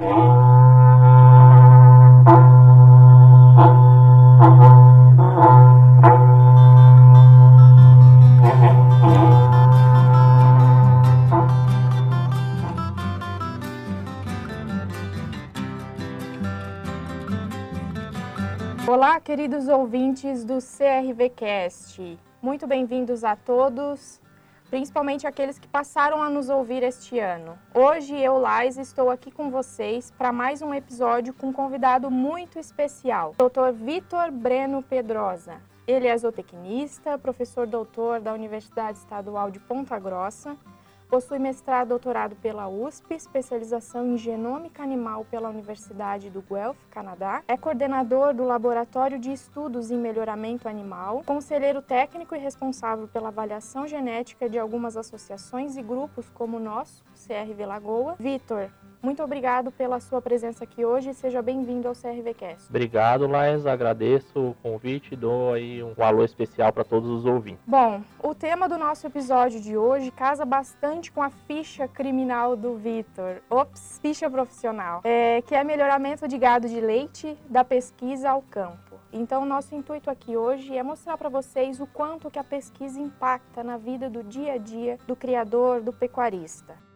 Olá, queridos ouvintes do CRVcast. Muito bem-vindos a todos, principalmente aqueles que passaram a nos ouvir este ano. Hoje eu, Lais, estou aqui com vocês para mais um episódio com um convidado muito especial, Dr. Vitor Breno Pedrosa. Ele é zootecnista, professor doutor da Universidade Estadual de Ponta Grossa Possui mestrado e doutorado pela USP, especialização em genômica animal pela Universidade do Guelph, Canadá. É coordenador do Laboratório de Estudos em Melhoramento Animal, conselheiro técnico e responsável pela avaliação genética de algumas associações e grupos como o nosso, CRV Lagoa. Vitor, muito obrigado pela sua presença aqui hoje e seja bem-vindo ao CRVcast. Obrigado, Laes. Agradeço o convite e dou aí um alô especial para todos os ouvintes. Bom, o tema do nosso episódio de hoje casa bastante com a ficha criminal do Vitor. Ops, ficha profissional. É, que é melhoramento de gado de leite da pesquisa ao campo. Então, nosso intuito aqui hoje é mostrar para vocês o quanto que a pesquisa impacta na vida do dia a dia do criador, do pecuarista.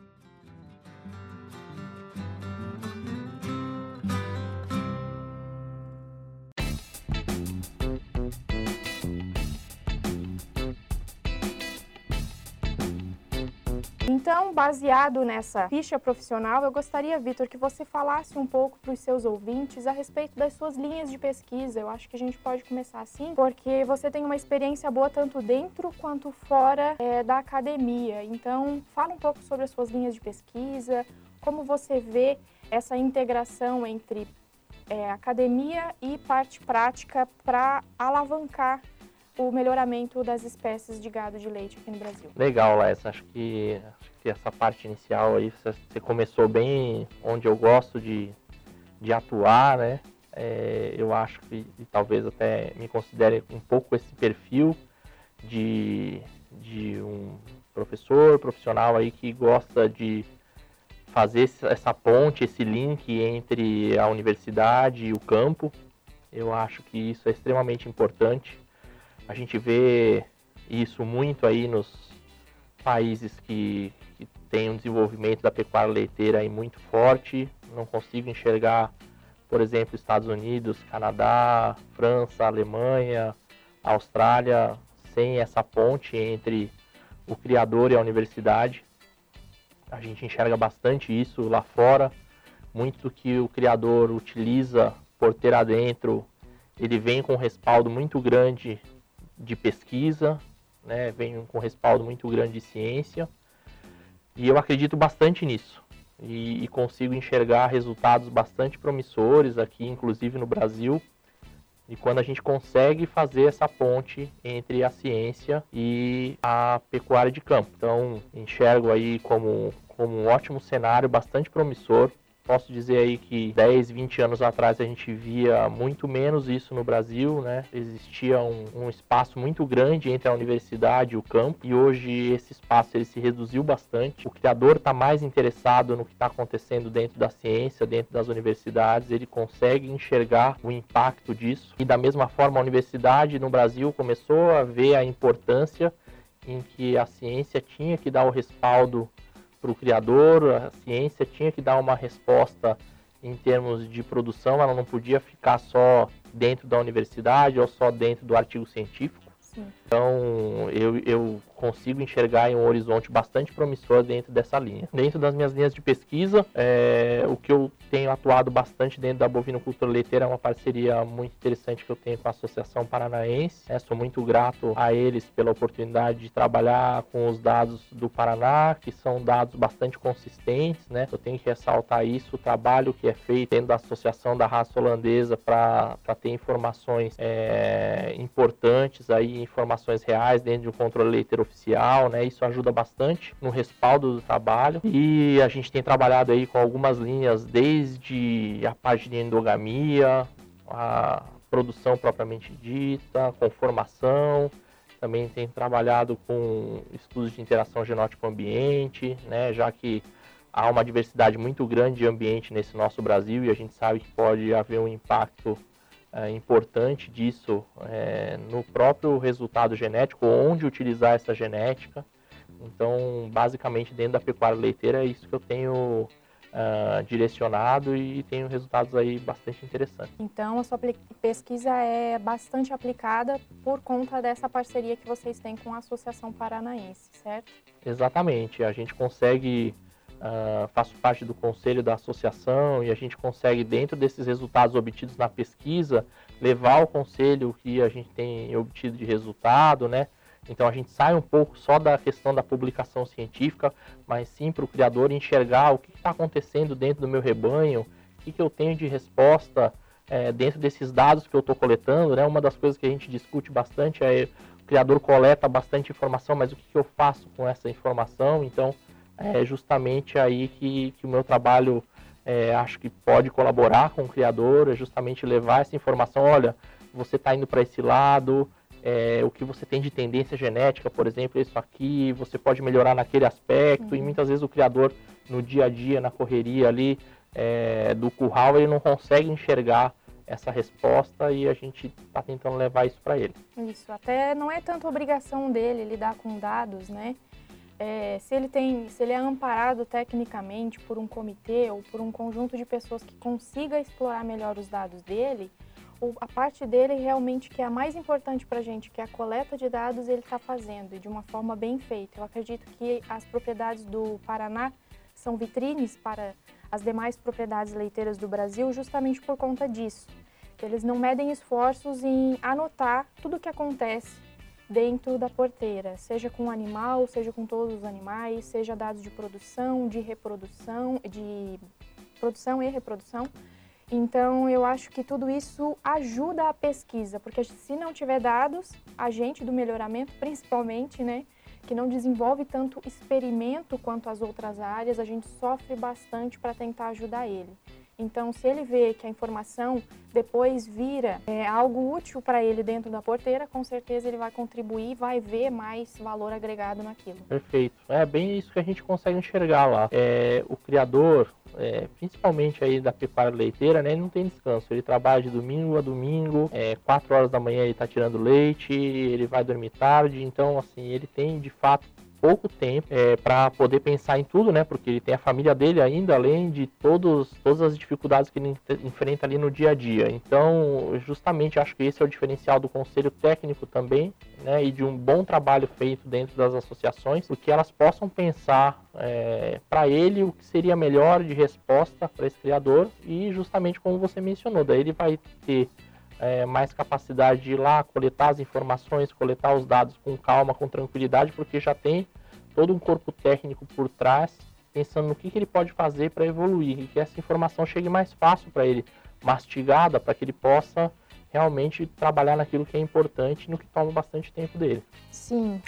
Então, baseado nessa ficha profissional, eu gostaria, Vitor, que você falasse um pouco para os seus ouvintes a respeito das suas linhas de pesquisa. Eu acho que a gente pode começar assim, porque você tem uma experiência boa tanto dentro quanto fora é, da academia. Então, fala um pouco sobre as suas linhas de pesquisa, como você vê essa integração entre é, academia e parte prática para alavancar o melhoramento das espécies de gado de leite aqui no Brasil. Legal, Les. Acho que, acho que essa parte inicial aí, você começou bem onde eu gosto de, de atuar, né? É, eu acho que e talvez até me considere um pouco esse perfil de, de um professor profissional aí que gosta de fazer essa ponte, esse link entre a universidade e o campo. Eu acho que isso é extremamente importante a gente vê isso muito aí nos países que, que têm um desenvolvimento da pecuária leiteira aí muito forte. Não consigo enxergar, por exemplo, Estados Unidos, Canadá, França, Alemanha, Austrália, sem essa ponte entre o criador e a universidade. A gente enxerga bastante isso lá fora. Muito que o criador utiliza por ter adentro, ele vem com um respaldo muito grande de pesquisa, né, vem com respaldo muito grande de ciência, e eu acredito bastante nisso. E, e, consigo enxergar resultados bastante promissores aqui, inclusive no Brasil. E quando a gente consegue fazer essa ponte entre a ciência e a pecuária de campo. Então, enxergo aí como, como um ótimo cenário, bastante promissor Posso dizer aí que 10, 20 anos atrás a gente via muito menos isso no Brasil, né? Existia um, um, espaço muito grande entre a universidade e o campo e hoje esse espaço ele se reduziu bastante. O criador está mais interessado no que está acontecendo dentro da ciência, dentro das universidades, ele consegue enxergar o impacto disso e da mesma forma a universidade no Brasil começou a ver a importância em que a ciência tinha que dar o respaldo para o criador, a ciência tinha que dar uma resposta em termos de produção, ela não podia ficar só dentro da universidade ou só dentro do artigo científico. Sim. Então, eu, eu consigo enxergar um horizonte bastante promissor dentro dessa linha. Dentro das minhas linhas de pesquisa, é, o que eu tenho atuado bastante dentro da bovinocultura leiteira é uma parceria muito interessante que eu tenho com a Associação Paranaense. É, sou muito grato a eles pela oportunidade de trabalhar com os dados do Paraná, que são dados bastante consistentes. Né? Eu tenho que ressaltar isso, o trabalho que é feito dentro da Associação da Raça Holandesa para ter informações é, importantes, aí, informações reais dentro de um controle leiteiro oficial. Né? Isso ajuda bastante no respaldo do trabalho. E a gente tem trabalhado aí com algumas linhas desde a parte de endogamia, a produção propriamente dita, conformação, também tem trabalhado com estudos de interação genótipo-ambiente, né, já que há uma diversidade muito grande de ambiente nesse nosso Brasil e a gente sabe que pode haver um impacto é, importante disso é, no próprio resultado genético, onde utilizar essa genética. Então, basicamente, dentro da pecuária leiteira é isso que eu tenho uh, direcionado e tenho resultados aí bastante interessantes. Então, a sua pesquisa é bastante aplicada por conta dessa parceria que vocês têm com a Associação Paranaense, certo? Exatamente. A gente consegue, uh, faço parte do conselho da associação e a gente consegue, dentro desses resultados obtidos na pesquisa, levar ao conselho o que a gente tem obtido de resultado, né? Então a gente sai um pouco só da questão da publicação científica, mas sim para o criador enxergar o que está acontecendo dentro do meu rebanho, o que, que eu tenho de resposta é, dentro desses dados que eu estou coletando. Né? Uma das coisas que a gente discute bastante é o criador coleta bastante informação, mas o que, que eu faço com essa informação? Então é justamente aí que, que o meu trabalho é, acho que pode colaborar com o criador, é justamente levar essa informação, olha, você está indo para esse lado, é, o que você tem de tendência genética, por exemplo, isso aqui, você pode melhorar naquele aspecto, uhum. e muitas vezes o criador, no dia a dia, na correria ali é, do curral, ele não consegue enxergar essa resposta e a gente está tentando levar isso para ele. Isso, até não é tanto obrigação dele lidar com dados, né? É, se ele tem, se ele é amparado tecnicamente por um comitê ou por um conjunto de pessoas que consiga explorar melhor os dados dele, a parte dele realmente que é a mais importante para a gente, que é a coleta de dados, ele está fazendo e de uma forma bem feita. Eu acredito que as propriedades do Paraná são vitrines para as demais propriedades leiteiras do Brasil justamente por conta disso. Eles não medem esforços em anotar tudo o que acontece dentro da porteira, seja com o animal, seja com todos os animais, seja dados de produção, de reprodução, de produção e reprodução. Então, eu acho que tudo isso ajuda a pesquisa, porque se não tiver dados, a gente do melhoramento, principalmente, né, que não desenvolve tanto experimento quanto as outras áreas, a gente sofre bastante para tentar ajudar ele. Então, se ele vê que a informação depois vira é, algo útil para ele dentro da porteira, com certeza ele vai contribuir, vai ver mais valor agregado naquilo. Perfeito. É bem isso que a gente consegue enxergar lá. É, o criador, é, principalmente aí da pecuária leiteira, né, ele não tem descanso. Ele trabalha de domingo a domingo, é, 4 horas da manhã ele está tirando leite, ele vai dormir tarde, então assim, ele tem de fato pouco tempo é, para poder pensar em tudo, né? Porque ele tem a família dele ainda, além de todos, todas as dificuldades que ele enfrenta ali no dia a dia. Então, justamente acho que esse é o diferencial do conselho técnico também, né? E de um bom trabalho feito dentro das associações, porque elas possam pensar é, para ele o que seria melhor de resposta para esse criador e justamente como você mencionou, daí ele vai ter é, mais capacidade de ir lá, coletar as informações, coletar os dados com calma, com tranquilidade, porque já tem todo um corpo técnico por trás, pensando no que, que ele pode fazer para evoluir e que essa informação chegue mais fácil para ele, mastigada, para que ele possa realmente trabalhar naquilo que é importante no que toma bastante tempo dele. Sim.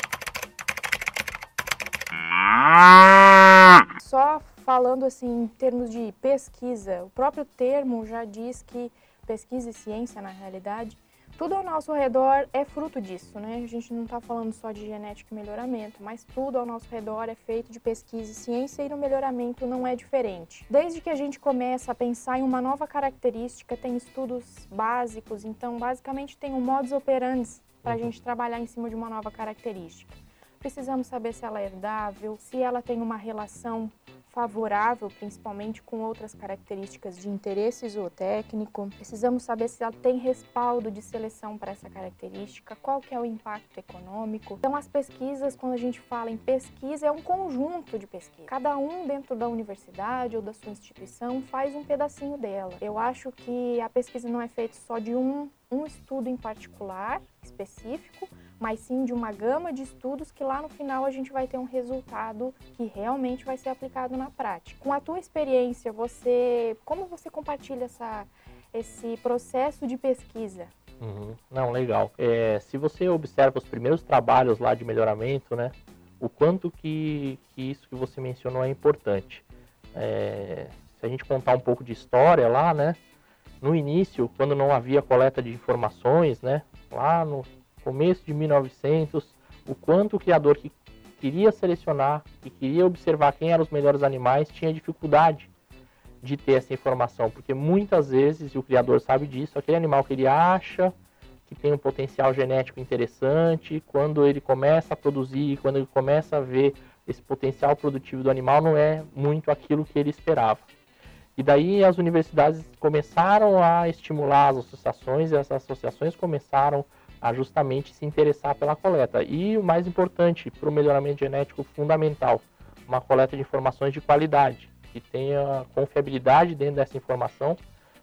Só falando assim em termos de pesquisa, o próprio termo já diz que pesquisa e ciência na realidade, tudo ao nosso redor é fruto disso, né? A gente não está falando só de genética e melhoramento, mas tudo ao nosso redor é feito de pesquisa e ciência e no melhoramento não é diferente. Desde que a gente começa a pensar em uma nova característica, tem estudos básicos, então basicamente tem um modus operandi para a gente trabalhar em cima de uma nova característica. Precisamos saber se ela é herdável, se ela tem uma relação favorável, principalmente com outras características de interesse zootécnico. Precisamos saber se ela tem respaldo de seleção para essa característica, qual que é o impacto econômico. Então, as pesquisas, quando a gente fala em pesquisa, é um conjunto de pesquisa. Cada um dentro da universidade ou da sua instituição faz um pedacinho dela. Eu acho que a pesquisa não é feita só de um, um estudo em particular, específico, mas sim de uma gama de estudos que lá no final a gente vai ter um resultado que realmente vai ser aplicado na prática. Com a tua experiência, você como você compartilha essa, esse processo de pesquisa? Uhum. Não, legal. É, se você observa os primeiros trabalhos lá de melhoramento, né, o quanto que, que isso que você mencionou é importante. É, se a gente contar um pouco de história lá, né, no início, quando não havia coleta de informações, né, lá no começo de 1900, o quanto o criador que queria selecionar, que queria observar quem eram os melhores animais, tinha dificuldade de ter essa informação, porque muitas vezes, e o criador sabe disso, aquele animal que ele acha que tem um potencial genético interessante, quando ele começa a produzir, quando ele começa a ver esse potencial produtivo do animal, não é muito aquilo que ele esperava. E daí as universidades começaram a estimular as associações e as associações começaram a justamente se interessar pela coleta. E o mais importante para o melhoramento genético fundamental, uma coleta de informações de qualidade, que tenha confiabilidade dentro dessa informação,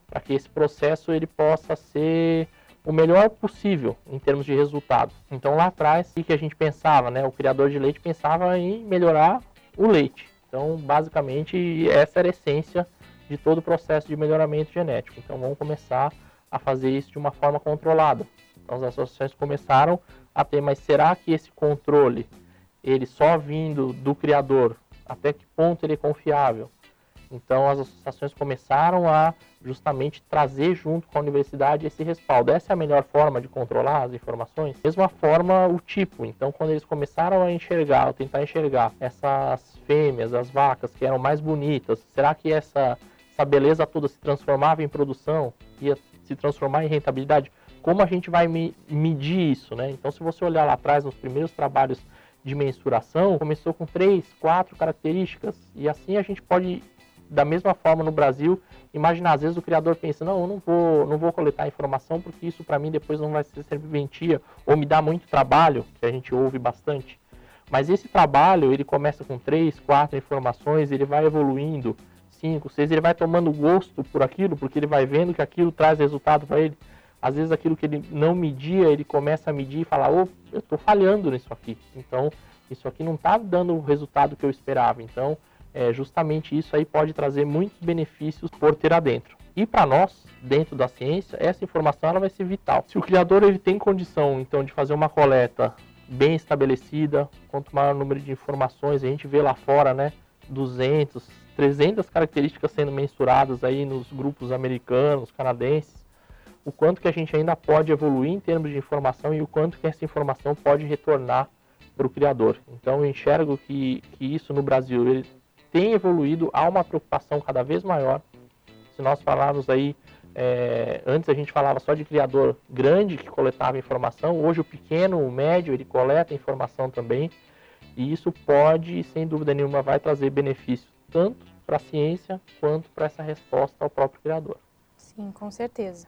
para que esse processo ele possa ser o melhor possível em termos de resultado. Então lá atrás, o que a gente pensava, né? O criador de leite pensava em melhorar o leite. Então, basicamente, essa era a essência de todo o processo de melhoramento genético. Então, vamos começar a fazer isso de uma forma controlada. As associações começaram a ter, mas será que esse controle, ele só vindo do criador, até que ponto ele é confiável? Então, as associações começaram a justamente trazer junto com a universidade esse respaldo. Essa é a melhor forma de controlar as informações. Mesma forma, o tipo. Então, quando eles começaram a enxergar, a tentar enxergar essas fêmeas, as vacas que eram mais bonitas, será que essa essa beleza toda se transformava em produção, ia se transformar em rentabilidade, como a gente vai medir isso, né? Então, se você olhar lá atrás, nos primeiros trabalhos de mensuração, começou com três, quatro características, e assim a gente pode, da mesma forma no Brasil, imaginar, às vezes o criador pensa, não, eu não vou, não vou coletar informação, porque isso para mim depois não vai ser serventia, ou me dá muito trabalho, que a gente ouve bastante. Mas esse trabalho, ele começa com três, quatro informações, ele vai evoluindo, 5, 6, ele vai tomando gosto por aquilo, porque ele vai vendo que aquilo traz resultado para ele. Às vezes aquilo que ele não media, ele começa a medir e falar, ô, oh, eu estou falhando nisso aqui. Então, isso aqui não está dando o resultado que eu esperava. Então, é, justamente isso aí pode trazer muitos benefícios por ter adentro. E para nós, dentro da ciência, essa informação ela vai ser vital. Se o criador ele tem condição, então, de fazer uma coleta bem estabelecida, quanto maior o número de informações, a gente vê lá fora, né, 200, 300 características sendo mensuradas aí nos grupos americanos, canadenses, o quanto que a gente ainda pode evoluir em termos de informação e o quanto que essa informação pode retornar para o criador. Então eu enxergo que, que isso no Brasil ele tem evoluído, há uma preocupação cada vez maior. Se nós falarmos aí, é, antes a gente falava só de criador grande que coletava informação, hoje o pequeno, o médio, ele coleta informação também. E isso pode, sem dúvida nenhuma, vai trazer benefícios tanto para a ciência quanto para essa resposta ao próprio criador. Sim, com certeza.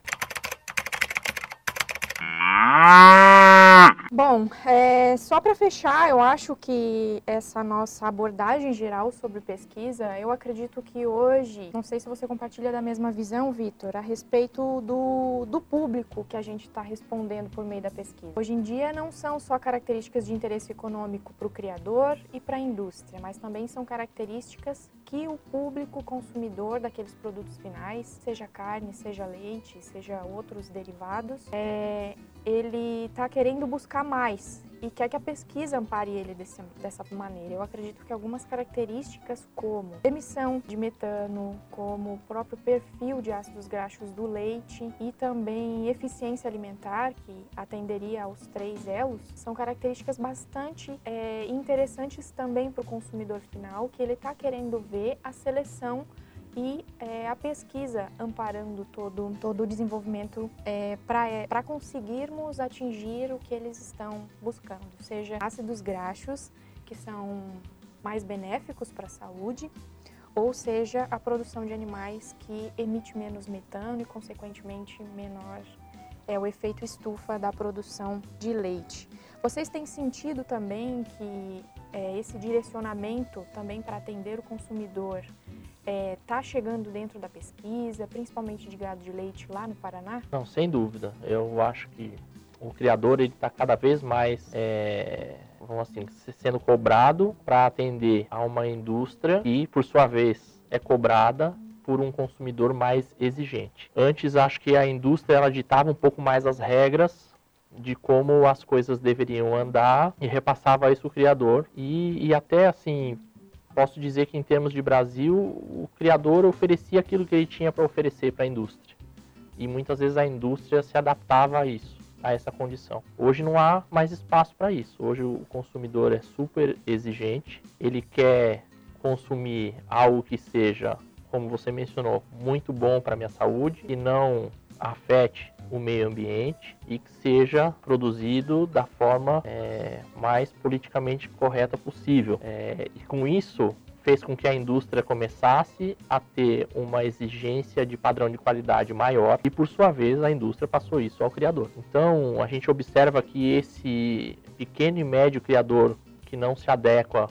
Bom, é, só para fechar, eu acho que essa nossa abordagem geral sobre pesquisa, eu acredito que hoje, não sei se você compartilha da mesma visão, Vitor, a respeito do, do público que a gente está respondendo por meio da pesquisa. Hoje em dia não são só características de interesse econômico para o criador e para a indústria, mas também são características que o público consumidor daqueles produtos finais, seja carne, seja leite, seja outros derivados, é, ele está querendo buscar mais e quer que a pesquisa ampare ele desse, dessa maneira. Eu acredito que algumas características como emissão de metano, como o próprio perfil de ácidos graxos do leite e também eficiência alimentar, que atenderia aos três elos, são características bastante é, interessantes também para o consumidor final, que ele está querendo ver a seleção e é, a pesquisa amparando todo, todo o desenvolvimento é, para é, conseguirmos atingir o que eles estão buscando, seja ácidos graxos, que são mais benéficos para a saúde, ou seja, a produção de animais que emite menos metano e, consequentemente, menor é o efeito estufa da produção de leite. Vocês têm sentido também que é, esse direcionamento também para atender o consumidor está é, tá chegando dentro da pesquisa, principalmente de gado de leite lá no Paraná? Não, sem dúvida. Eu acho que o criador ele está cada vez mais, é, vamos assim, sendo cobrado para atender a uma indústria que, por sua vez, é cobrada por um consumidor mais exigente. Antes, acho que a indústria ela ditava um pouco mais as regras de como as coisas deveriam andar e repassava isso o criador e, e até assim posso dizer que em termos de Brasil, o criador oferecia aquilo que ele tinha para oferecer para a indústria. E muitas vezes a indústria se adaptava a isso. a essa condição. Hoje não há mais espaço para isso. Hoje o consumidor é super exigente, ele quer consumir algo que seja, como você mencionou, muito bom para minha saúde e não afete o meio ambiente e que seja produzido da forma é, mais politicamente correta possível. É, e com isso, fez com que a indústria começasse a ter uma exigência de padrão de qualidade maior e, por sua vez, a indústria passou isso ao criador. Então, a gente observa que esse pequeno e médio criador que não se adequa,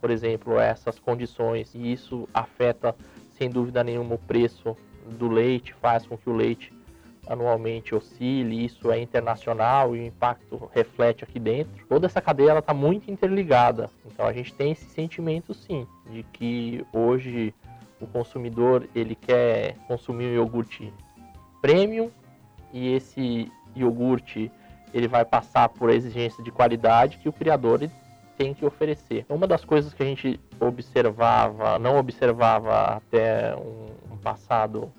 por exemplo, a essas condições, e isso afeta, sem dúvida nenhuma, o preço do leite, faz com que o leite anualmente oscile, isso é internacional e o impacto reflete aqui dentro. Toda essa cadeia está muito interligada. Então a gente tem esse sentimento sim, de que hoje o consumidor ele quer consumir um iogurte premium e esse iogurte ele vai passar por exigência de qualidade que o criador tem que oferecer. Uma das coisas que a gente observava, não observava até um passado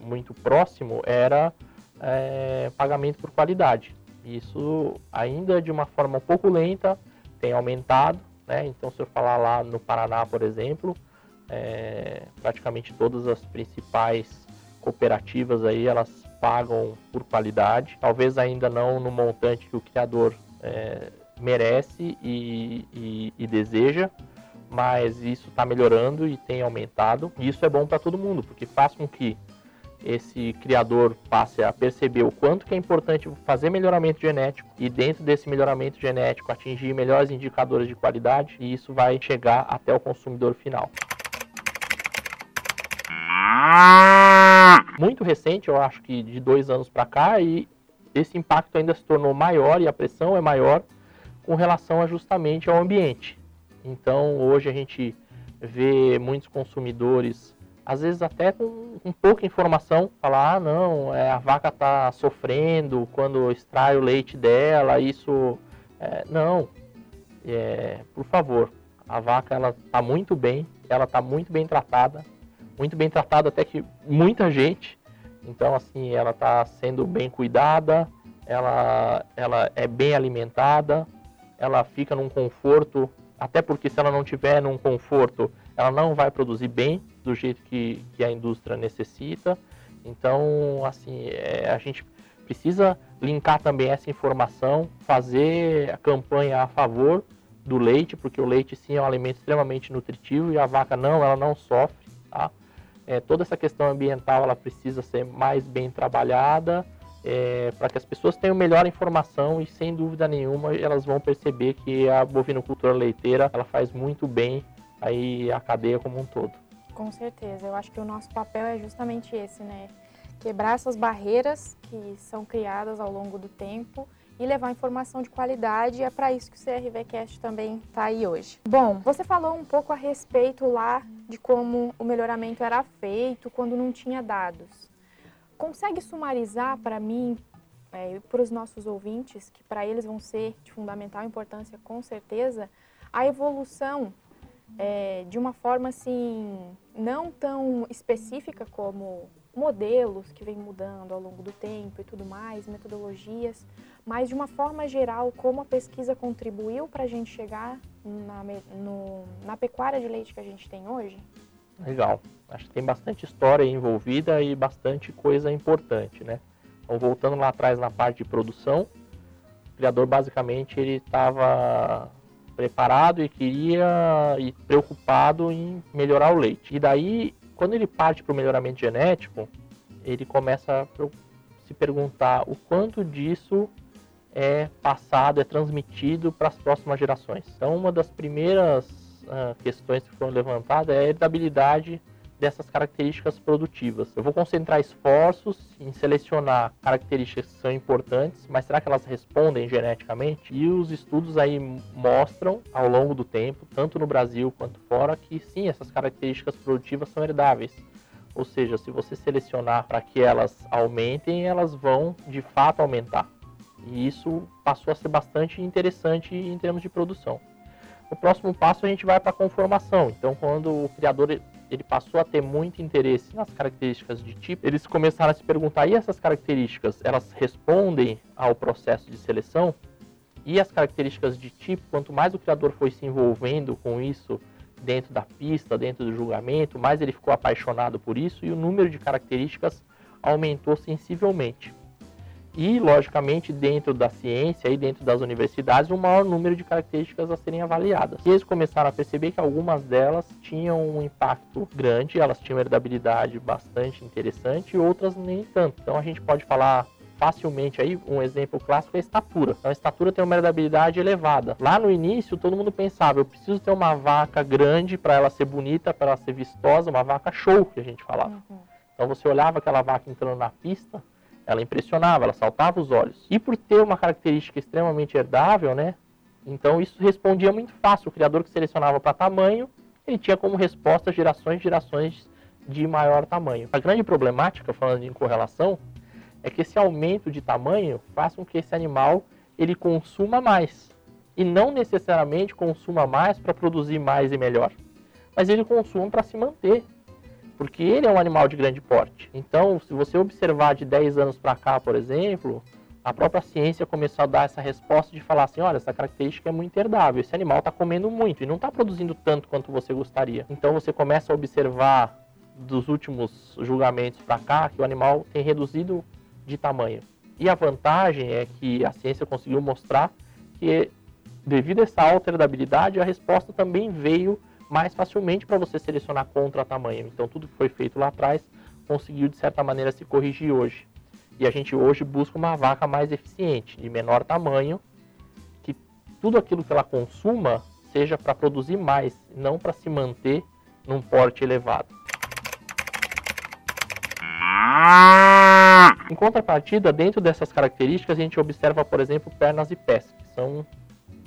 muito próximo era é, pagamento por qualidade. Isso ainda de uma forma um pouco lenta tem aumentado, né? Então se eu falar lá no Paraná, por exemplo, é, praticamente todas as principais cooperativas aí elas pagam por qualidade, talvez ainda não no montante que o criador é, merece e, e, e deseja, mas isso está melhorando e tem aumentado. E isso é bom para todo mundo, porque faz com que esse criador passe a perceber o quanto que é importante fazer melhoramento genético e dentro desse melhoramento genético atingir melhores indicadores de qualidade e isso vai chegar até o consumidor final. Muito recente, eu acho que de dois anos para cá, e esse impacto ainda se tornou maior e a pressão é maior com relação justamente ao ambiente. Então hoje a gente vê muitos consumidores às vezes até com, com pouca informação, falar, ah, não, é, a vaca está sofrendo quando extrai o leite dela, isso... É, não, é, por favor, a vaca ela está muito bem, ela está muito bem tratada, muito bem tratada até que muita gente, então assim, ela está sendo bem cuidada, ela, ela é bem alimentada, ela fica num conforto, até porque se ela não tiver num conforto, ela não vai produzir bem do jeito que, que a indústria necessita. Então, assim, é, a gente precisa linkar também essa informação, fazer a campanha a favor do leite, porque o leite sim é um alimento extremamente nutritivo e a vaca não, ela não sofre, tá? É, toda essa questão ambiental ela precisa ser mais bem trabalhada é, para que as pessoas tenham melhor informação e sem dúvida nenhuma elas vão perceber que a bovinocultura leiteira ela faz muito bem aí a cadeia como um todo. Com certeza, eu acho que o nosso papel é justamente esse, né? Quebrar essas barreiras que são criadas ao longo do tempo e levar informação de qualidade. É para isso que o CRVcast também está aí hoje. Bom, você falou um pouco a respeito lá de como o melhoramento era feito quando não tinha dados. Consegue sumarizar para mim, é, para os nossos ouvintes, que para eles vão ser de fundamental importância com certeza, a evolução é, de uma forma assim, não tão específica como modelos que vem mudando ao longo do tempo e tudo mais, metodologias, mas de uma forma geral, como a pesquisa contribuiu para a gente chegar na, no, na pecuária de leite que a gente tem hoje? Legal. Acho que tem bastante história envolvida e bastante coisa importante, né? Então, voltando lá atrás na parte de produção, o criador basicamente ele estava preparado e queria e preocupado em melhorar o leite. E daí, quando ele parte para o melhoramento genético, ele começa a se perguntar o quanto disso é passado, é transmitido para as próximas gerações. Então, uma das primeiras uh, questões que foram levantadas é a heredabilidade dessas características produtivas. Eu vou concentrar esforços em selecionar características que são importantes, mas será que elas respondem geneticamente? E os estudos aí mostram ao longo do tempo, tanto no Brasil quanto fora, que sim, essas características produtivas são herdáveis. Ou seja, se você selecionar para que elas aumentem, elas vão de fato aumentar. E isso passou a ser bastante interessante em termos de produção. O próximo passo a gente vai para a conformação. Então, quando o criador ele passou a ter muito interesse nas características de tipo, eles começaram a se perguntar: e essas características, elas respondem ao processo de seleção? E as características de tipo, quanto mais o criador foi se envolvendo com isso dentro da pista, dentro do julgamento, mais ele ficou apaixonado por isso e o número de características aumentou sensivelmente. E, logicamente, dentro da ciência e dentro das universidades, um maior número de características a serem avaliadas. E eles começaram a perceber que algumas delas tinham um impacto grande, elas tinham heredabilidade bastante interessante e outras nem tanto. Então, a gente pode falar facilmente aí, um exemplo clássico é a estatura. Então, a estatura tem uma heredabilidade elevada. Lá no início, todo mundo pensava, eu preciso ter uma vaca grande para ela ser bonita, para ela ser vistosa, uma vaca show, que a gente falava. Uhum. Então, você olhava aquela vaca entrando na pista, ela impressionava, ela saltava os olhos. E por ter uma característica extremamente herdável, né? Então, isso respondia muito fácil. O criador que selecionava para tamanho, ele tinha como resposta gerações e gerações de maior tamanho. A grande problemática, falando em correlação, é que esse aumento de tamanho faz com que esse animal ele consuma mais e não necessariamente consuma mais para produzir mais e melhor, mas ele consuma para se manter, porque ele é um animal de grande porte. Então, se você observar de 10 anos para cá, por exemplo, a própria ciência começou a dar essa resposta de falar assim, olha, essa característica é muito herdável, esse animal está comendo muito e não está produzindo tanto quanto você gostaria. Então você começa a observar dos últimos julgamentos para cá que o animal tem reduzido de tamanho. E a vantagem é que a ciência conseguiu mostrar que, devido a essa alterabilidade, a resposta também veio mais facilmente para você selecionar contra tamanho. Então, tudo que foi feito lá atrás conseguiu, de certa maneira, se corrigir hoje. E a gente hoje busca uma vaca mais eficiente, de menor tamanho, que tudo aquilo que ela consuma seja para produzir mais, não para se manter num porte elevado. Em contrapartida, dentro dessas características, a gente observa, por exemplo, pernas e pés, que são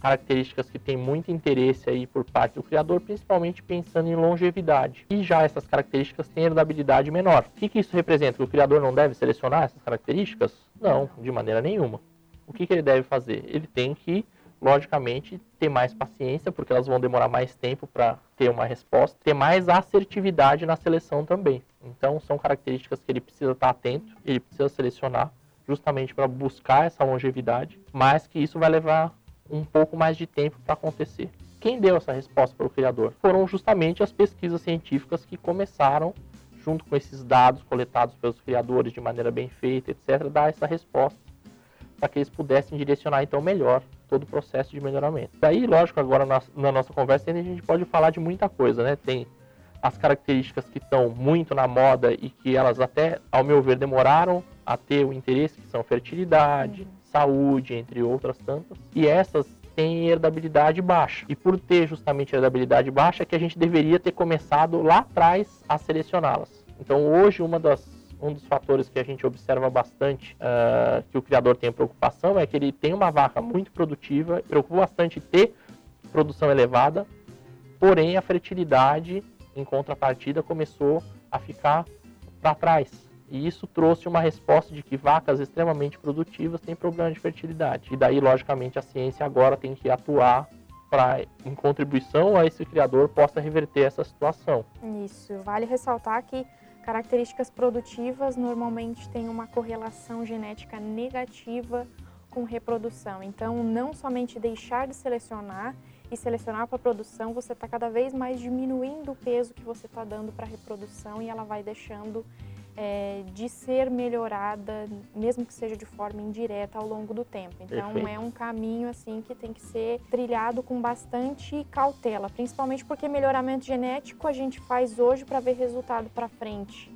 características que têm muito interesse aí por parte do criador, principalmente pensando em longevidade. E já essas características têm herdabilidade menor. O que, que isso representa? Que o criador não deve selecionar essas características? Não, de maneira nenhuma. O que, que ele deve fazer? Ele tem que logicamente, ter mais paciência, porque elas vão demorar mais tempo para ter uma resposta, ter mais assertividade na seleção também. Então, são características que ele precisa estar atento, ele precisa selecionar, justamente para buscar essa longevidade, mas que isso vai levar um pouco mais de tempo para acontecer. Quem deu essa resposta para o criador? Foram justamente as pesquisas científicas que começaram, junto com esses dados coletados pelos criadores de maneira bem feita, etc., dar essa resposta para que eles pudessem direcionar então melhor todo o processo de melhoramento. Daí, lógico, agora na, nossa conversa a gente pode falar de muita coisa, né? Tem as características que estão muito na moda e que elas até, ao meu ver, demoraram a ter o interesse, que são fertilidade, uhum. Saúde, entre outras tantas. E essas têm herdabilidade baixa. E por ter justamente herdabilidade baixa, é que a gente deveria ter começado lá atrás a selecioná-las. Então hoje uma das um dos fatores que a gente observa bastante uh, que o criador tem preocupação é que ele tem uma vaca muito produtiva, preocupa bastante ter produção elevada, porém a fertilidade, em contrapartida, começou a ficar para trás. E isso trouxe uma resposta de que vacas extremamente produtivas têm problema de fertilidade. E daí, logicamente, a ciência agora tem que atuar para, em contribuição a esse criador, possa reverter essa situação. Isso. Vale ressaltar que Características produtivas normalmente têm uma correlação genética negativa com reprodução. Então, não somente deixar de selecionar e selecionar para produção, você está cada vez mais diminuindo o peso que você está dando para reprodução e ela vai deixando é, de ser melhorada, mesmo que seja de forma indireta ao longo do tempo. Então Perfeito. é um caminho assim que tem que ser trilhado com bastante cautela, principalmente porque melhoramento genético a gente faz hoje para ver resultado para frente.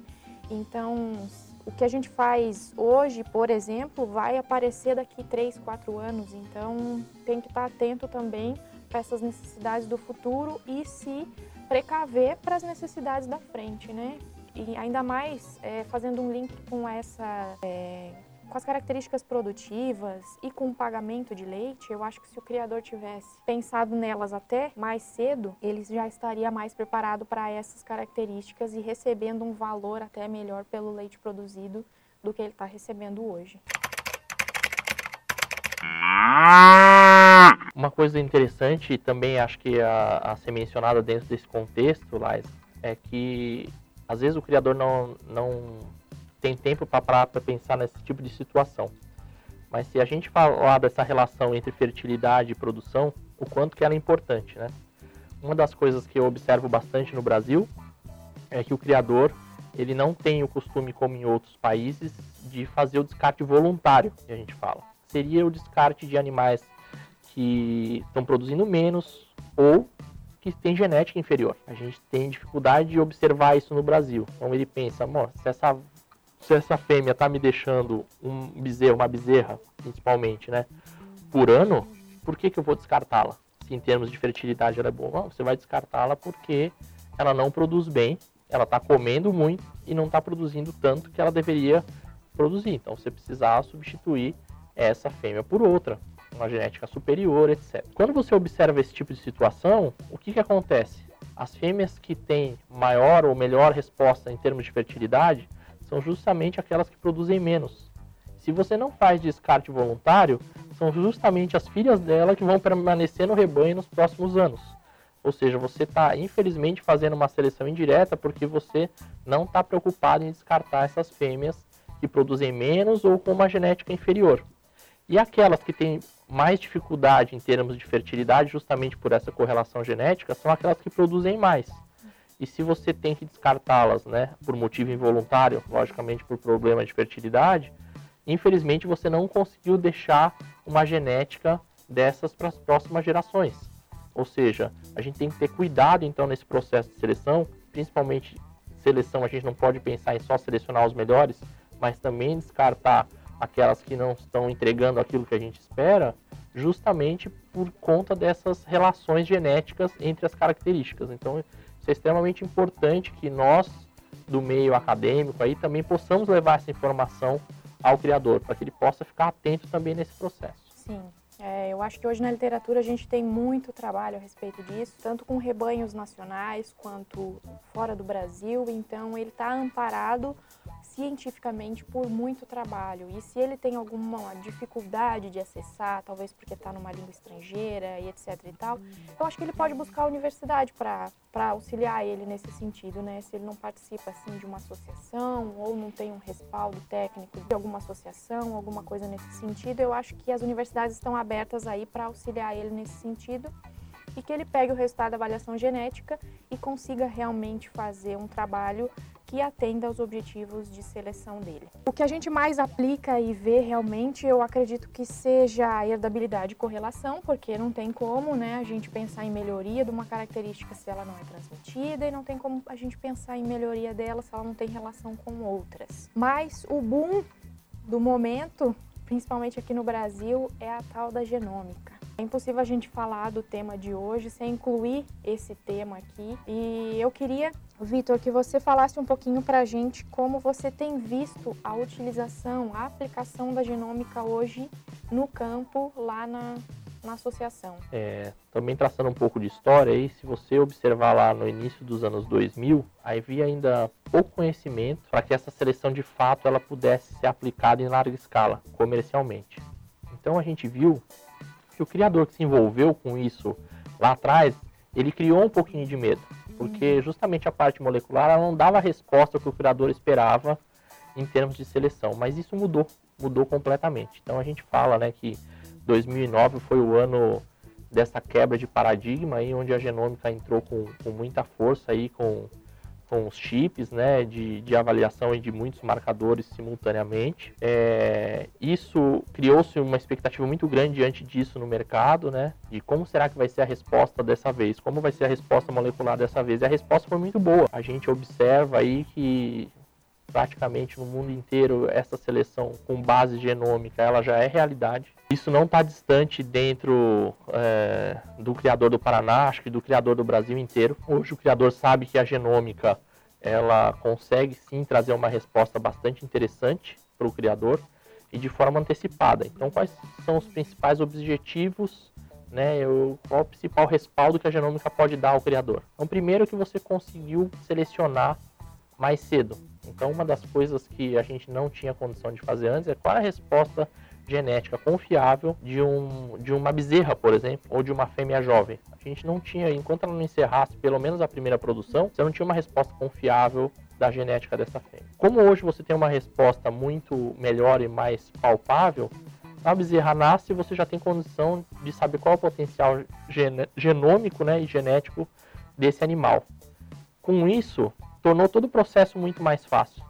Então o que a gente faz hoje, por exemplo, vai aparecer daqui 3, 4 anos. Então tem que estar atento também para essas necessidades do futuro e se precaver para as necessidades da frente, né? E ainda mais é, fazendo um link com essa é, com as características produtivas e com o pagamento de leite, eu acho que se o criador tivesse pensado nelas até mais cedo, ele já estaria mais preparado para essas características e recebendo um valor até melhor pelo leite produzido do que ele está recebendo hoje. Uma coisa interessante também acho que a, a ser mencionada dentro desse contexto, Lais, é que às vezes o criador não, não tem tempo para pensar nesse tipo de situação. Mas se a gente falar dessa relação entre fertilidade e produção, o quanto que ela é importante, né? Uma das coisas que eu observo bastante no Brasil é que o criador ele não tem o costume, como em outros países, de fazer o descarte voluntário, que a gente fala. Seria o descarte de animais que estão produzindo menos ou que têm genética inferior. A gente tem dificuldade de observar isso no Brasil. Então ele pensa, se essa se essa fêmea está me deixando um bezerro, uma bezerra, principalmente, né, por ano, por que, que eu vou descartá-la? Se em termos de fertilidade ela é boa, você vai descartá-la porque ela não produz bem, ela está comendo muito e não está produzindo tanto que ela deveria produzir. Então você precisar substituir essa fêmea por outra, uma genética superior, etc. Quando você observa esse tipo de situação, o que, que acontece? As fêmeas que têm maior ou melhor resposta em termos de fertilidade, são justamente aquelas que produzem menos. Se você não faz descarte voluntário, são justamente as filhas dela que vão permanecer no rebanho nos próximos anos. Ou seja, você está infelizmente fazendo uma seleção indireta porque você não está preocupado em descartar essas fêmeas que produzem menos ou com uma genética inferior. E aquelas que têm mais dificuldade em termos de fertilidade, justamente por essa correlação genética, são aquelas que produzem mais. E se você tem que descartá-las, né, por motivo involuntário, logicamente por problema de fertilidade, infelizmente você não conseguiu deixar uma genética dessas para as próximas gerações. Ou seja, a gente tem que ter cuidado então nesse processo de seleção, principalmente seleção, a gente não pode pensar em só selecionar os melhores, mas também descartar aquelas que não estão entregando aquilo que a gente espera, justamente por conta dessas relações genéticas entre as características. Então, é extremamente importante que nós, do meio acadêmico, aí também possamos levar essa informação ao criador, para que ele possa ficar atento também nesse processo. Sim. É, eu acho que hoje na literatura a gente tem muito trabalho a respeito disso, tanto com rebanhos nacionais quanto fora do Brasil. Então, ele está amparado cientificamente por muito trabalho. E se ele tem alguma dificuldade de acessar, talvez porque está numa língua estrangeira e etc e tal, eu acho que ele pode buscar a universidade para auxiliar ele nesse sentido, né? Se ele não participa assim de uma associação ou não tem um respaldo técnico de alguma associação, alguma coisa nesse sentido, eu acho que as universidades estão abertas aí para auxiliar ele nesse sentido e que ele pegue o resultado da avaliação genética e consiga realmente fazer um trabalho que atenda aos objetivos de seleção dele. O que a gente mais aplica e vê realmente, eu acredito que seja a herdabilidade e correlação, porque não tem como né, a gente pensar em melhoria de uma característica se ela não é transmitida e não tem como a gente pensar em melhoria dela se ela não tem relação com outras. Mas o boom do momento, principalmente aqui no Brasil, é a tal da genômica. É impossível a gente falar do tema de hoje sem incluir esse tema aqui. E eu queria, Vitor, que você falasse um pouquinho para a gente como você tem visto a utilização, a aplicação da genômica hoje no campo, lá na, na associação. É, também traçando um pouco de história aí, se você observar lá no início dos anos 2000, aí havia ainda pouco conhecimento para que essa seleção de fato ela pudesse ser aplicada em larga escala, comercialmente. Então a gente viu que o criador que se envolveu com isso lá atrás, ele criou um pouquinho de medo, porque uhum. justamente a parte molecular não dava a resposta que o criador esperava em termos de seleção, mas isso mudou, mudou completamente. Então a gente fala, né, que 2009 foi o ano dessa quebra de paradigma aí, onde a genômica entrou com, com muita força aí, com com os chips né, de, de avaliação de muitos marcadores simultaneamente. É, isso criou-se uma expectativa muito grande diante disso no mercado, né, de como será que vai ser a resposta dessa vez, como vai ser a resposta molecular dessa vez. E a resposta foi muito boa. A gente observa aí que praticamente no mundo inteiro essa seleção com base genômica ela já é realidade. Isso não está distante dentro é, do criador do Paraná, acho que do criador do Brasil inteiro. Hoje o criador sabe que a genômica ela consegue sim trazer uma resposta bastante interessante para o criador e de forma antecipada. Então, quais são os principais objetivos, né? qual o principal respaldo que a genômica pode dar ao criador? Então, primeiro que você conseguiu selecionar mais cedo. Então, uma das coisas que a gente não tinha condição de fazer antes é qual é a resposta genética confiável de, um, de uma bezerra, por exemplo, ou de uma fêmea jovem. A gente não tinha, enquanto ela não encerrasse pelo menos a primeira produção, você não tinha uma resposta confiável da genética dessa fêmea. Como hoje você tem uma resposta muito melhor e mais palpável, a bezerra nasce você já tem condição de saber qual é o potencial genômico né, e genético desse animal. Com isso, tornou todo o processo muito mais fácil.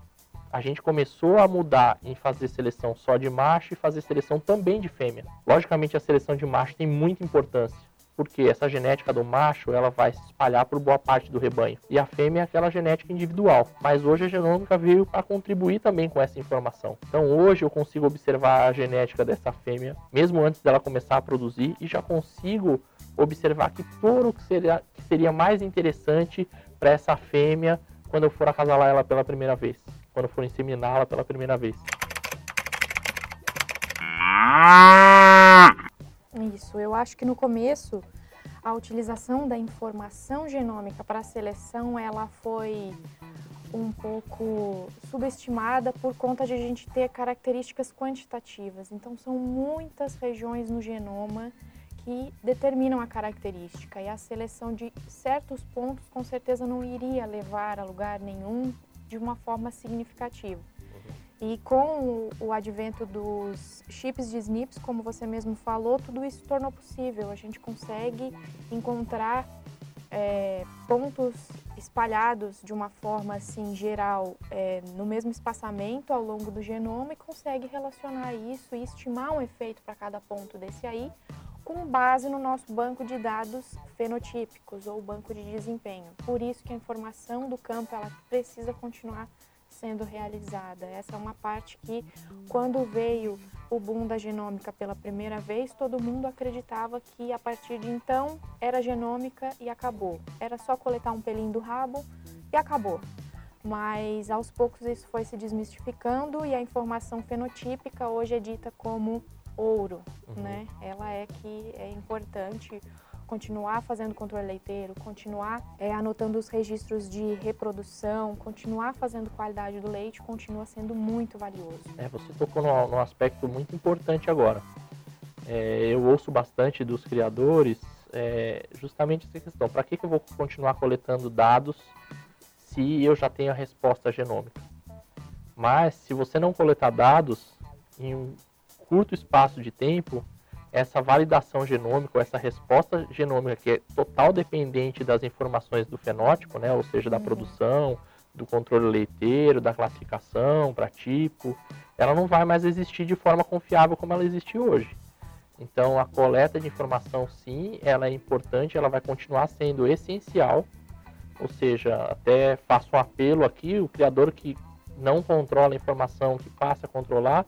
A gente começou a mudar em fazer seleção só de macho e fazer seleção também de fêmea. Logicamente, a seleção de macho tem muita importância, porque essa genética do macho ela vai se espalhar por boa parte do rebanho e a fêmea é aquela genética individual. Mas hoje a genômica veio para contribuir também com essa informação. Então hoje eu consigo observar a genética dessa fêmea mesmo antes dela começar a produzir e já consigo observar que touro que seria, que seria mais interessante para essa fêmea quando eu for acasalar ela pela primeira vez, quando for inseminá-la pela primeira vez. Isso, eu acho que no começo a utilização da informação genômica para a seleção ela foi um pouco subestimada por conta de a gente ter características quantitativas. Então são muitas regiões no genoma que determinam a característica e a seleção de certos pontos com certeza não iria levar a lugar nenhum de uma forma significativa. E com o advento dos chips de SNPs, como você mesmo falou, tudo isso tornou possível. A gente consegue encontrar é, pontos espalhados de uma forma assim geral é, no mesmo espaçamento ao longo do genoma e consegue relacionar isso e estimar um efeito para cada ponto desse aí com base no nosso banco de dados fenotípicos ou banco de desempenho. Por isso que a informação do campo ela precisa continuar sendo realizada. Essa é uma parte que, quando veio o boom da genômica pela primeira vez, todo mundo acreditava que a partir de então era genômica e acabou. Era só coletar um pelinho do rabo e acabou. Mas aos poucos isso foi se desmistificando e a informação fenotípica hoje é dita como ouro, uhum. né? Ela é que é importante continuar fazendo controle leiteiro, continuar é, anotando os registros de reprodução, continuar fazendo qualidade do leite, continua sendo muito valioso. É, você tocou num, num aspecto muito importante agora. É, eu ouço bastante dos criadores é, justamente essa questão. Para que, que eu vou continuar coletando dados se eu já tenho a resposta genômica? Mas se você não coletar dados em curto espaço de tempo, essa validação genômica, essa resposta genômica que é total dependente das informações do fenótipo, né, ou seja, da uhum. produção, do controle leiteiro, da classificação para tipo, ela não vai mais existir de forma confiável como ela existe hoje. Então, a coleta de informação, sim, ela é importante, ela vai continuar sendo essencial. Ou seja, até faço um apelo aqui, o criador que não controla a informação, que passe a controlar,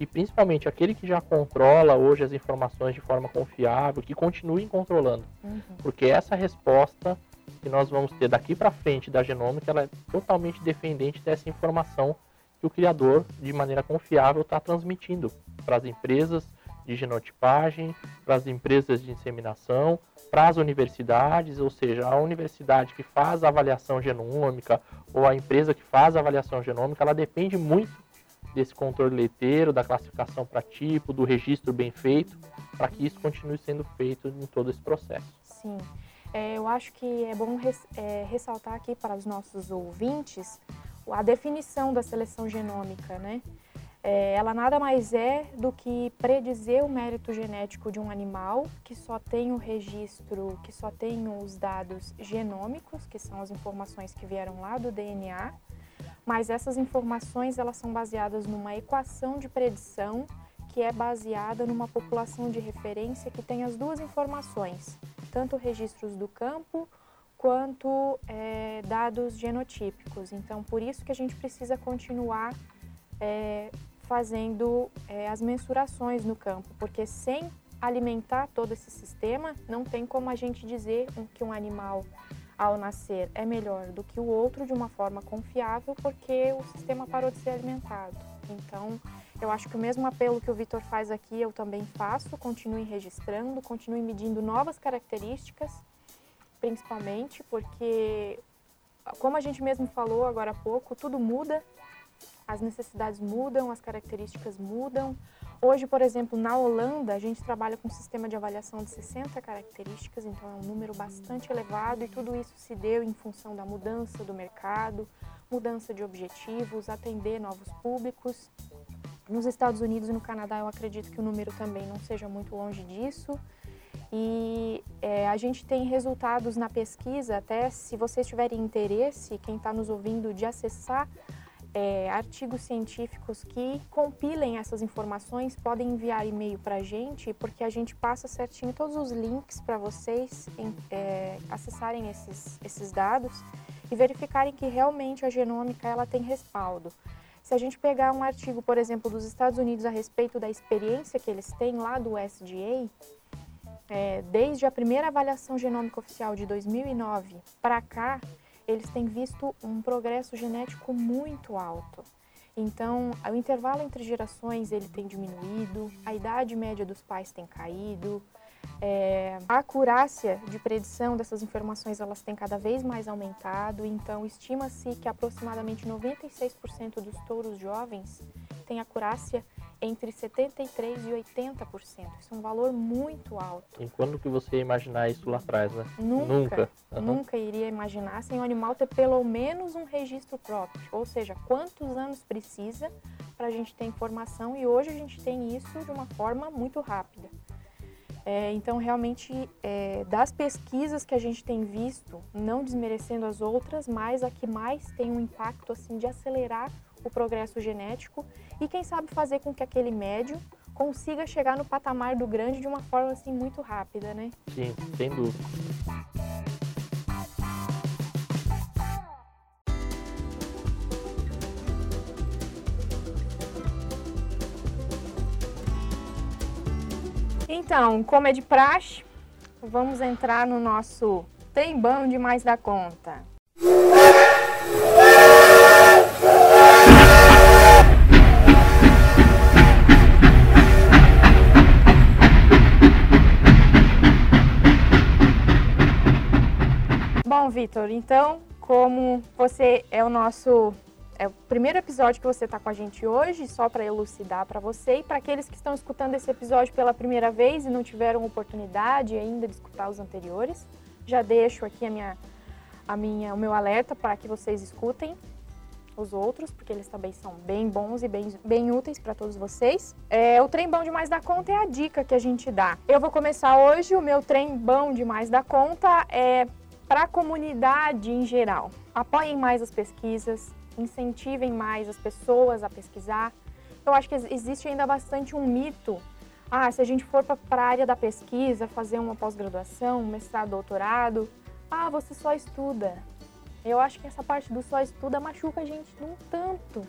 e principalmente aquele que já controla hoje as informações de forma confiável, que continue controlando. Uhum. Porque essa resposta que nós vamos ter daqui para frente da genômica, ela é totalmente dependente dessa informação que o criador, de maneira confiável, está transmitindo para as empresas de genotipagem, para as empresas de inseminação, para as universidades, ou seja, a universidade que faz a avaliação genômica ou a empresa que faz a avaliação genômica, ela depende muito desse controle leiteiro, da classificação para tipo, do registro bem feito, para que isso continue sendo feito em todo esse processo. Sim. É, eu acho que é bom res, é, ressaltar aqui para os nossos ouvintes a definição da seleção genômica, né? É, ela nada mais é do que predizer o mérito genético de um animal que só tem o registro, que só tem os dados genômicos, que são as informações que vieram lá do DNA, mas essas informações elas são baseadas numa equação de predição que é baseada numa população de referência que tem as duas informações, tanto registros do campo quanto é, dados genotípicos. Então, por isso que a gente precisa continuar é, fazendo é, as mensurações no campo, porque sem alimentar todo esse sistema, não tem como a gente dizer que um animal ao nascer é melhor do que o outro de uma forma confiável, porque o sistema parou de ser alimentado. Então, eu acho que o mesmo apelo que o Vitor faz aqui, eu também faço, continue registrando, continue medindo novas características, principalmente porque, como a gente mesmo falou agora há pouco, tudo muda, as necessidades mudam, as características mudam, hoje, por exemplo, na Holanda, a gente trabalha com um sistema de avaliação de 60 características, então é um número bastante elevado e tudo isso se deu em função da mudança do mercado, mudança de objetivos, atender novos públicos. Nos Estados Unidos e no Canadá, eu acredito que o número também não seja muito longe disso. E é, a gente tem resultados na pesquisa, até se vocês tiverem interesse, quem está nos ouvindo, de acessar é, artigos científicos que compilem essas informações, podem enviar e-mail para a gente, porque a gente passa certinho todos os links para vocês em, é, acessarem esses, esses dados e verificarem que realmente a genômica ela tem respaldo. Se a gente pegar um artigo, por exemplo, dos Estados Unidos a respeito da experiência que eles têm lá do SDA, é, desde a primeira avaliação genômica oficial de 2009 para cá, eles têm visto um progresso genético muito alto. Então, o intervalo entre gerações ele tem diminuído, a idade média dos pais tem caído, é, a acurácia de predição dessas informações elas tem cada vez mais aumentado. Então, estima-se que aproximadamente 96% dos touros jovens têm acurácia entre 73% e 80%. Isso é um valor muito alto. E quando que você ia imaginar isso lá atrás, né? Nunca. Nunca, uhum. nunca iria imaginar sem o animal ter pelo menos um registro próprio. Ou seja, quantos anos precisa para a gente ter informação e hoje a gente tem isso de uma forma muito rápida. É, então, realmente, é, das pesquisas que a gente tem visto, não desmerecendo as outras, mas a que mais tem um impacto assim de acelerar o progresso genético e quem sabe fazer com que aquele médio consiga chegar no patamar do grande de uma forma assim muito rápida, né? Sim, sem dúvida. Então, como é de praxe, vamos entrar no nosso Tem Bom Demais da Conta. Bom, Vitor, então, como você é o nosso é o primeiro episódio que você está com a gente hoje, só para elucidar para você e para aqueles que estão escutando esse episódio pela primeira vez e não tiveram oportunidade ainda de escutar os anteriores, já deixo aqui a minha, a minha, o meu alerta para que vocês escutem os outros, porque eles também são bem bons e bem, bem úteis para todos vocês. É, o trem bom demais da conta é a dica que a gente dá. Eu vou começar hoje, o meu trem bom demais da conta é para a comunidade em geral. Apoiem mais as pesquisas, incentivem mais as pessoas a pesquisar. Eu acho que existe ainda bastante um mito. Ah, se a gente for para a área da pesquisa, fazer uma pós-graduação, um mestrado, doutorado, ah, você só estuda. Eu acho que essa parte do só estuda machuca a gente num tanto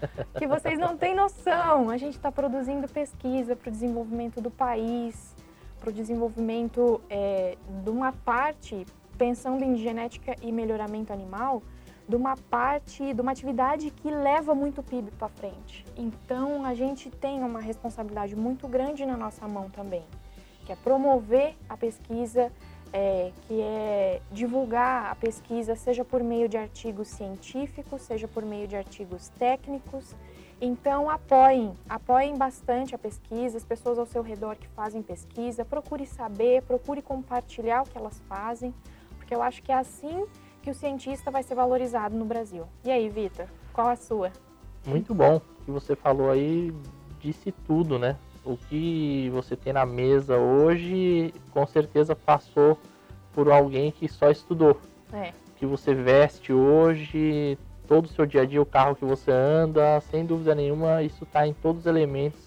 que vocês não têm noção. A gente está produzindo pesquisa para o desenvolvimento do país, para o desenvolvimento é, de uma parte, pensando em genética e melhoramento animal, de uma parte, de uma atividade que leva muito PIB para frente. Então, a gente tem uma responsabilidade muito grande na nossa mão também, que é promover a pesquisa, é, que é divulgar a pesquisa, seja por meio de artigos científicos, seja por meio de artigos técnicos. Então, apoiem, apoiem bastante a pesquisa, as pessoas ao seu redor que fazem pesquisa, procure saber, procure compartilhar o que elas fazem, porque eu acho que é assim que o cientista vai ser valorizado no Brasil. E aí, Vitor, qual a sua? Muito bom. O que você falou aí disse tudo, né? O que você tem na mesa hoje, com certeza passou por alguém que só estudou. É. O que você veste hoje, todo o seu dia a dia, o carro que você anda, sem dúvida nenhuma, isso está em todos os elementos.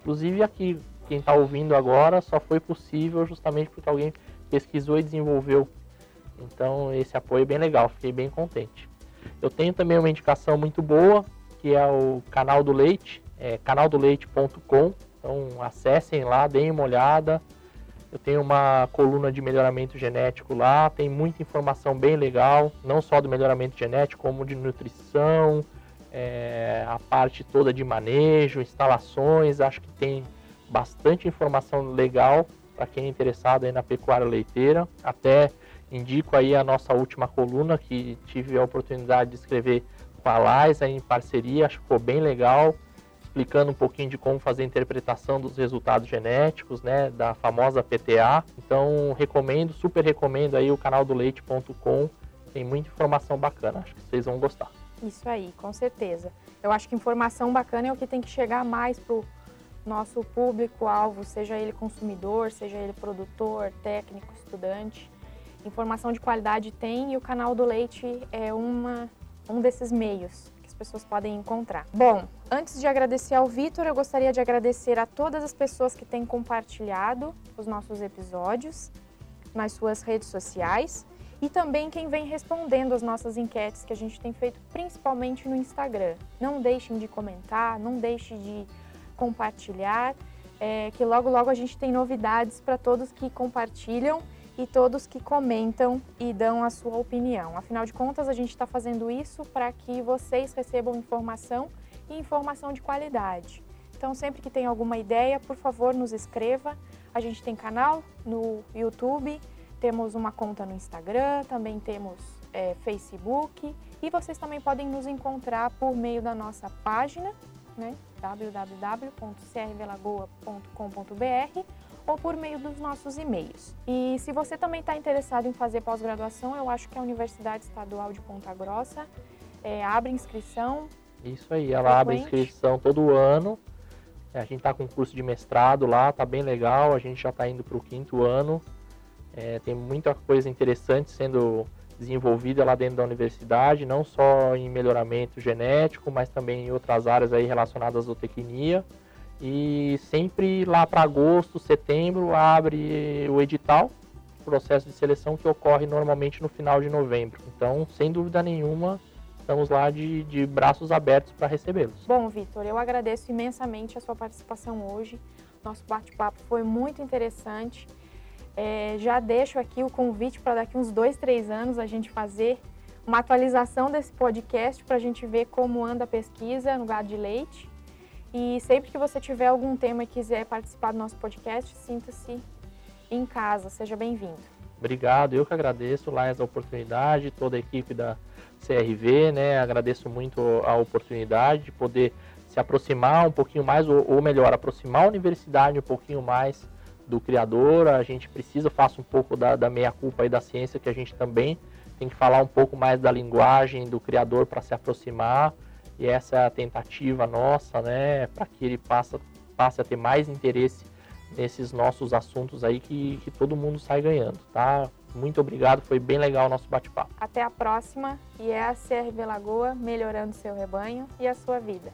Inclusive aqui, quem está ouvindo agora, só foi possível justamente porque alguém pesquisou e desenvolveu então esse apoio é bem legal, fiquei bem contente. Eu tenho também uma indicação muito boa, que é o canal do Leite, é canaldoleite.com. Então acessem lá, deem uma olhada. Eu tenho uma coluna de melhoramento genético lá, tem muita informação bem legal, não só do melhoramento genético, como de nutrição, é, a parte toda de manejo, instalações. Acho que tem bastante informação legal para quem é interessado aí na pecuária leiteira. Até Indico aí a nossa última coluna que tive a oportunidade de escrever com a Liza em parceria, acho que ficou bem legal. explicando um pouquinho de como fazer a interpretação dos resultados genéticos, né, da famosa PTA. Então, recomendo, super recomendo aí o canal do leite.com. Tem muita informação bacana, acho que vocês vão gostar. Isso aí, com certeza. Eu acho que informação bacana é o que tem que chegar mais pro nosso público-alvo, seja ele consumidor, seja ele produtor, técnico, estudante. Informação de qualidade tem e o canal do Leite é uma, um desses meios que as pessoas podem encontrar. Bom, antes de agradecer ao Vitor, eu gostaria de agradecer a todas as pessoas que têm compartilhado os nossos episódios nas suas redes sociais e também quem vem respondendo as nossas enquetes que a gente tem feito principalmente no Instagram. Não deixem de comentar, não deixem de compartilhar, é, que logo logo a gente tem novidades para todos que compartilham e todos que comentam e dão a sua opinião. Afinal de contas, a gente está fazendo isso para que vocês recebam informação e informação de qualidade. Então, sempre que tem alguma ideia, por favor, nos escreva. A gente tem canal no YouTube, temos uma conta no Instagram, também temos é, Facebook e vocês também podem nos encontrar por meio da nossa página, né, www.crvelagoa.com.br ou por meio dos nossos e-mails. E se você também está interessado em fazer pós-graduação, eu acho que a Universidade Estadual de Ponta Grossa é, abre inscrição. Isso aí, ela frequente. abre inscrição todo ano. A gente está com curso de mestrado lá, tá bem legal. A gente já está indo para o quinto ano. É, tem muita coisa interessante sendo desenvolvida lá dentro da universidade, não só em melhoramento genético, mas também em outras áreas aí relacionadas à zootecnia. E sempre lá para agosto, setembro, abre o edital, processo de seleção que ocorre normalmente no final de novembro. Então, sem dúvida nenhuma, estamos lá de, de braços abertos para recebê-los. Bom, Vitor, eu agradeço imensamente a sua participação hoje. Nosso bate-papo foi muito interessante. É, já deixo aqui o convite para daqui uns dois, três anos a gente fazer uma atualização desse podcast para a gente ver como anda a pesquisa no gado de leite. E sempre que você tiver algum tema e quiser participar do nosso podcast, sinta-se em casa, seja bem-vindo. Obrigado, eu que agradeço, Laís, a oportunidade, toda a equipe da CRV, né? Agradeço muito a oportunidade de poder se aproximar um pouquinho mais, ou, melhor, aproximar a universidade um pouquinho mais do criador. A gente precisa, faça um pouco da, da meia-culpa aí da ciência, que a gente também tem que falar um pouco mais da linguagem do criador para se aproximar e essa é a tentativa nossa, né, para que ele passe, passe a ter mais interesse nesses nossos assuntos aí que, que todo mundo sai ganhando, tá? Muito obrigado, foi bem legal o nosso bate-papo. Até a próxima e é a CRV Lagoa melhorando seu rebanho e a sua vida.